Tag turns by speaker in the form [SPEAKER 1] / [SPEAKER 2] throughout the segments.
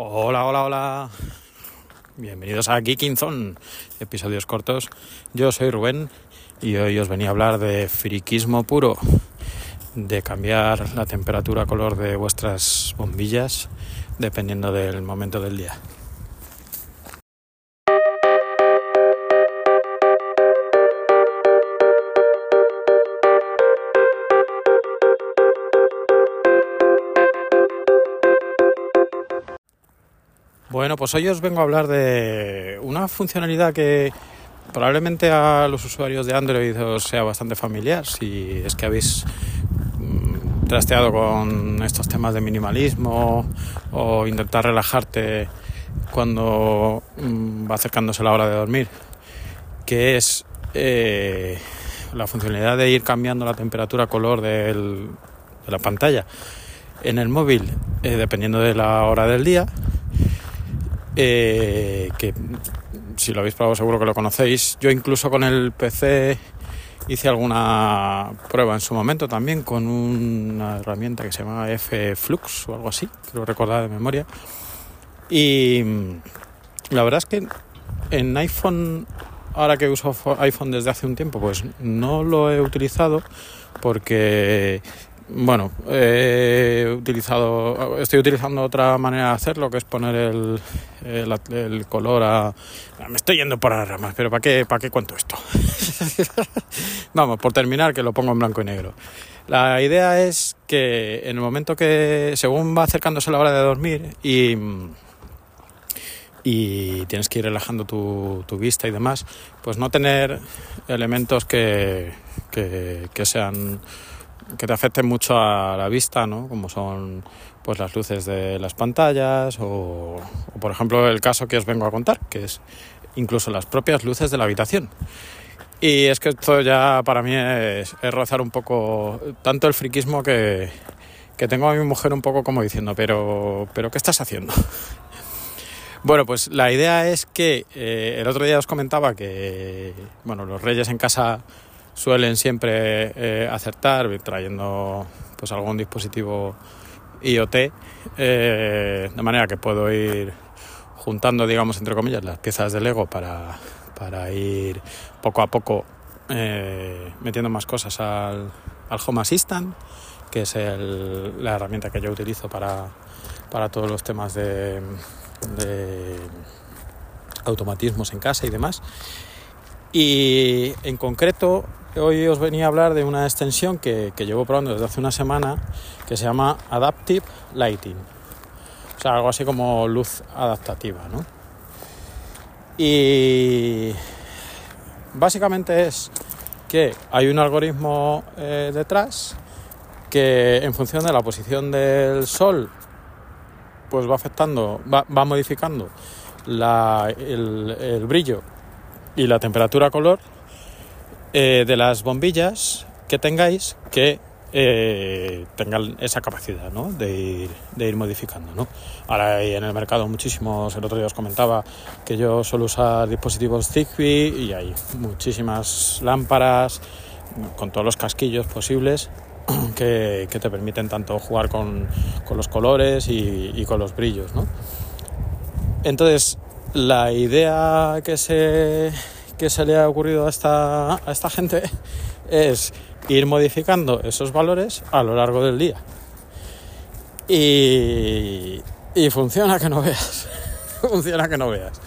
[SPEAKER 1] Hola, hola, hola. Bienvenidos a Geekinzone, episodios cortos. Yo soy Rubén y hoy os venía a hablar de friquismo puro, de cambiar la temperatura color de vuestras bombillas dependiendo del momento del día. Bueno, pues hoy os vengo a hablar de una funcionalidad que probablemente a los usuarios de Android os sea bastante familiar, si es que habéis mm, trasteado con estos temas de minimalismo o intentar relajarte cuando mm, va acercándose la hora de dormir, que es eh, la funcionalidad de ir cambiando la temperatura color de la pantalla en el móvil eh, dependiendo de la hora del día eh, que si lo habéis probado seguro que lo conocéis. Yo incluso con el PC hice alguna prueba en su momento también con una herramienta que se llama F-Flux o algo así, creo recordar de memoria. Y la verdad es que en iPhone, ahora que uso iPhone desde hace un tiempo, pues no lo he utilizado porque bueno, he utilizado, estoy utilizando otra manera de hacerlo, que es poner el, el, color a... Me estoy yendo por las ramas, pero ¿para qué, para qué cuento esto? Vamos, por terminar, que lo pongo en blanco y negro. La idea es que en el momento que, según va acercándose la hora de dormir y, y tienes que ir relajando tu, tu vista y demás, pues no tener elementos que, que, que sean que te afecten mucho a la vista, ¿no? Como son pues las luces de las pantallas o, por ejemplo el caso que os vengo a contar, que es incluso las propias luces de la habitación. Y es que esto ya para mí es, rozar un poco tanto el friquismo que, que, tengo a mi mujer un poco como diciendo, pero, pero ¿qué estás haciendo? Bueno, pues la idea es que eh, el otro día os comentaba que, bueno, los reyes en casa suelen siempre eh, acertar trayendo pues algún dispositivo IoT eh, de manera que puedo ir juntando digamos entre comillas las piezas de Lego para, para ir poco a poco eh, metiendo más cosas al, al, Home Assistant que es el, la herramienta que yo utilizo para, para todos los temas de, de automatismos en casa y demás. Y en concreto hoy os venía a hablar de una extensión que, llevo probando desde hace una semana que se llama Adaptive Lighting. O sea, algo así como luz adaptativa, ¿no? Y básicamente es que hay un algoritmo eh, detrás que en función de la posición del sol pues va afectando, va, modificando el, el brillo y la temperatura color eh, de las bombillas que tengáis que eh, tengan esa capacidad ¿no? de, ir, de modificando. ¿no? Ahora hay en el mercado muchísimos, el otro día os comentaba que yo suelo usar dispositivos Zigbee y hay muchísimas lámparas con todos los casquillos posibles que, que te permiten tanto jugar con, con los colores y, y, con los brillos. ¿no? Entonces, la idea que se que se le ha ocurrido a esta, a esta gente es ir modificando esos valores a lo largo del día. Y, y funciona que no veas. funciona que no veas.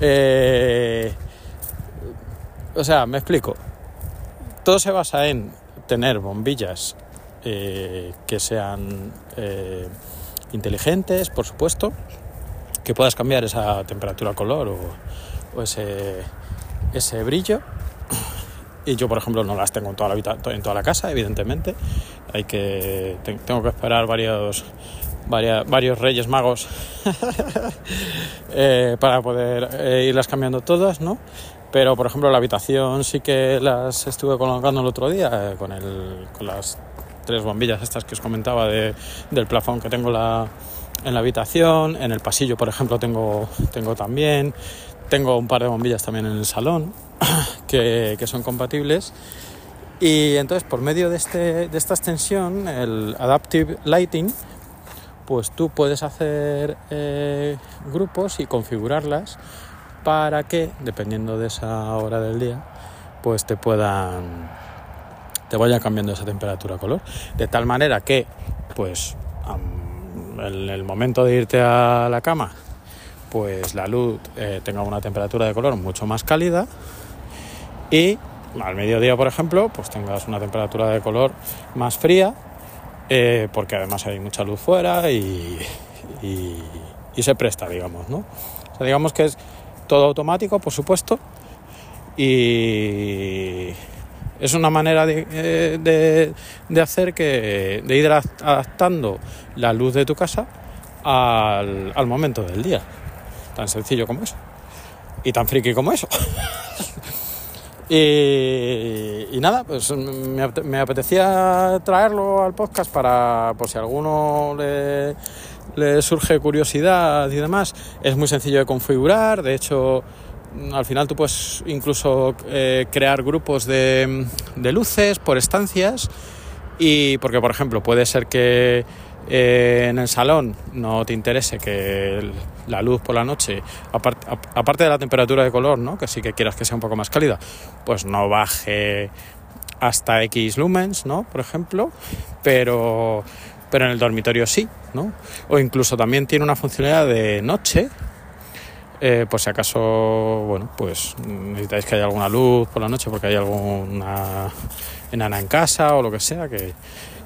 [SPEAKER 1] Eh, o sea, me explico. Todo se basa en tener bombillas eh, que sean eh, inteligentes, por supuesto, que puedas cambiar esa temperatura color o, o ese ese brillo. Y yo, por ejemplo, no las tengo en toda la, en toda la casa, evidentemente. Hay que, tengo que esperar varios, varios reyes magos eh, para poder eh, irlas cambiando todas, ¿no? Pero, por ejemplo, la habitación sí que las estuve colocando el otro día eh, con, el, con las tres bombillas estas que os comentaba de, del plafón que tengo la, en la habitación. En el pasillo, por ejemplo, tengo, tengo también. Tengo un par de bombillas también en el salón que, son compatibles. Y entonces por medio de, este, de esta extensión, el Adaptive Lighting, pues tú puedes hacer eh, grupos y configurarlas para que, dependiendo de esa hora del día, pues te puedan te vaya cambiando esa temperatura color de tal manera que pues en el momento de irte a la cama pues la luz eh, tenga una temperatura de color mucho más cálida y al mediodía por ejemplo pues tengas una temperatura de color más fría eh, porque además hay mucha luz fuera y, y, se presta digamos no o digamos que es todo automático por supuesto y es una manera eh, de, de, hacer que de ir adaptando la luz de tu casa al, al momento del día tan sencillo como eso. Y tan friki como eso. Y, nada pues me, apetecía traerlo al podcast para por si a alguno le, surge curiosidad y demás. Es muy sencillo de configurar de hecho al final tú puedes incluso eh, crear grupos de, de, luces por estancias y porque por ejemplo puede ser que eh, en el salón no te interese que la luz por la noche aparte, de la temperatura de color ¿no? que sí que quieras que sea un poco más cálida pues no baje hasta X lumens ¿no? por ejemplo pero pero en el dormitorio sí ¿no? o incluso también tiene una funcionalidad de noche eh, por si acaso, bueno, pues necesitáis que haya alguna luz por la noche porque hay alguna enana en casa o lo que sea, que,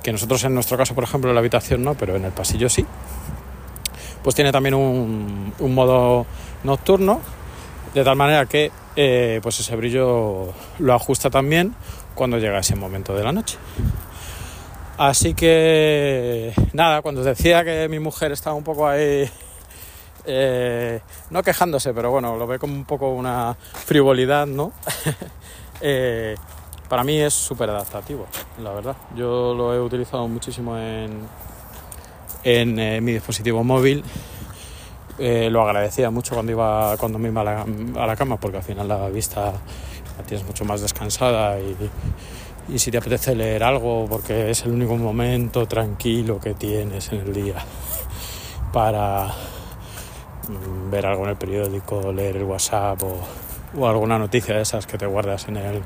[SPEAKER 1] que nosotros en nuestro caso, por ejemplo, en la habitación no, pero en el pasillo sí. Pues tiene también un, modo nocturno, de tal manera que eh, pues ese brillo lo ajusta también cuando llega ese momento de la noche. Así que nada, cuando os decía que mi mujer estaba un poco ahí eh, no quejándose, pero bueno, lo ve como un poco una frivolidad, ¿no? eh, para mí es súper adaptativo, la verdad. Yo lo he utilizado muchísimo en, en eh, mi dispositivo móvil. Eh, lo agradecía mucho cuando iba cuando me iba a la, a la, cama porque al final la vista la tienes mucho más descansada y, y si te apetece leer algo porque es el único momento tranquilo que tienes en el día para Mm, ver algo en el periódico, leer el WhatsApp o, o alguna noticia de esas que te guardas en, el,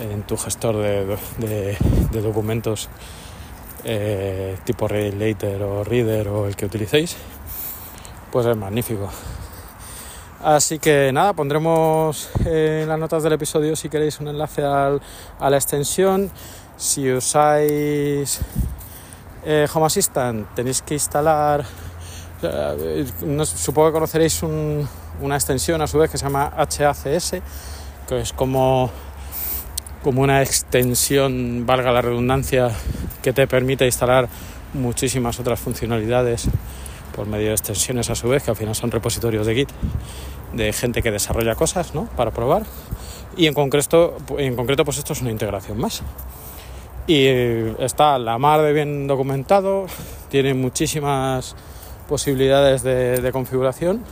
[SPEAKER 1] en tu gestor de, de, documentos eh, tipo Later o Reader o el que utilicéis, pues es magnífico. Así que nada, pondremos en las notas del episodio si queréis un enlace al, a la extensión. Si usáis eh, Home Assistant tenéis que instalar no, supongo que conoceréis un, una extensión a su vez que se llama HACS, que es como, como una extensión, valga la redundancia, que te permite instalar muchísimas otras funcionalidades por medio de extensiones a su vez, que al final son repositorios de Git de gente que desarrolla cosas ¿no? para probar. Y en concreto, en concreto, pues esto es una integración más. Y está la mar de bien documentado, tiene muchísimas posibilidades de, de, configuración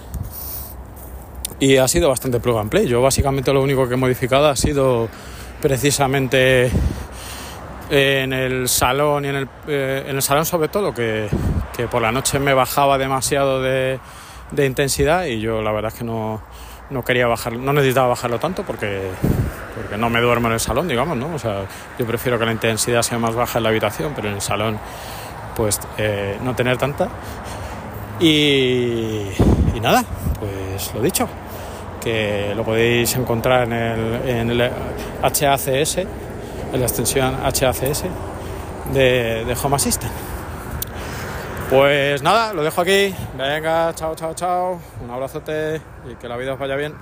[SPEAKER 1] y ha sido bastante plug and play. Yo básicamente lo único que he modificado ha sido precisamente en el salón y en el, eh, en el salón sobre todo que, que, por la noche me bajaba demasiado de, de, intensidad y yo la verdad es que no, no quería bajar, no necesitaba bajarlo tanto porque, porque no me duermo en el salón, digamos, ¿no? O sea, yo prefiero que la intensidad sea más baja en la habitación, pero en el salón pues eh, no tener tanta y, y, nada, pues lo dicho, que lo podéis encontrar en el, HACS, en la extensión HACS de Home Assistant. Pues nada, lo dejo aquí. Venga, chao, chao, chao. Un abrazote y que la vida os vaya bien.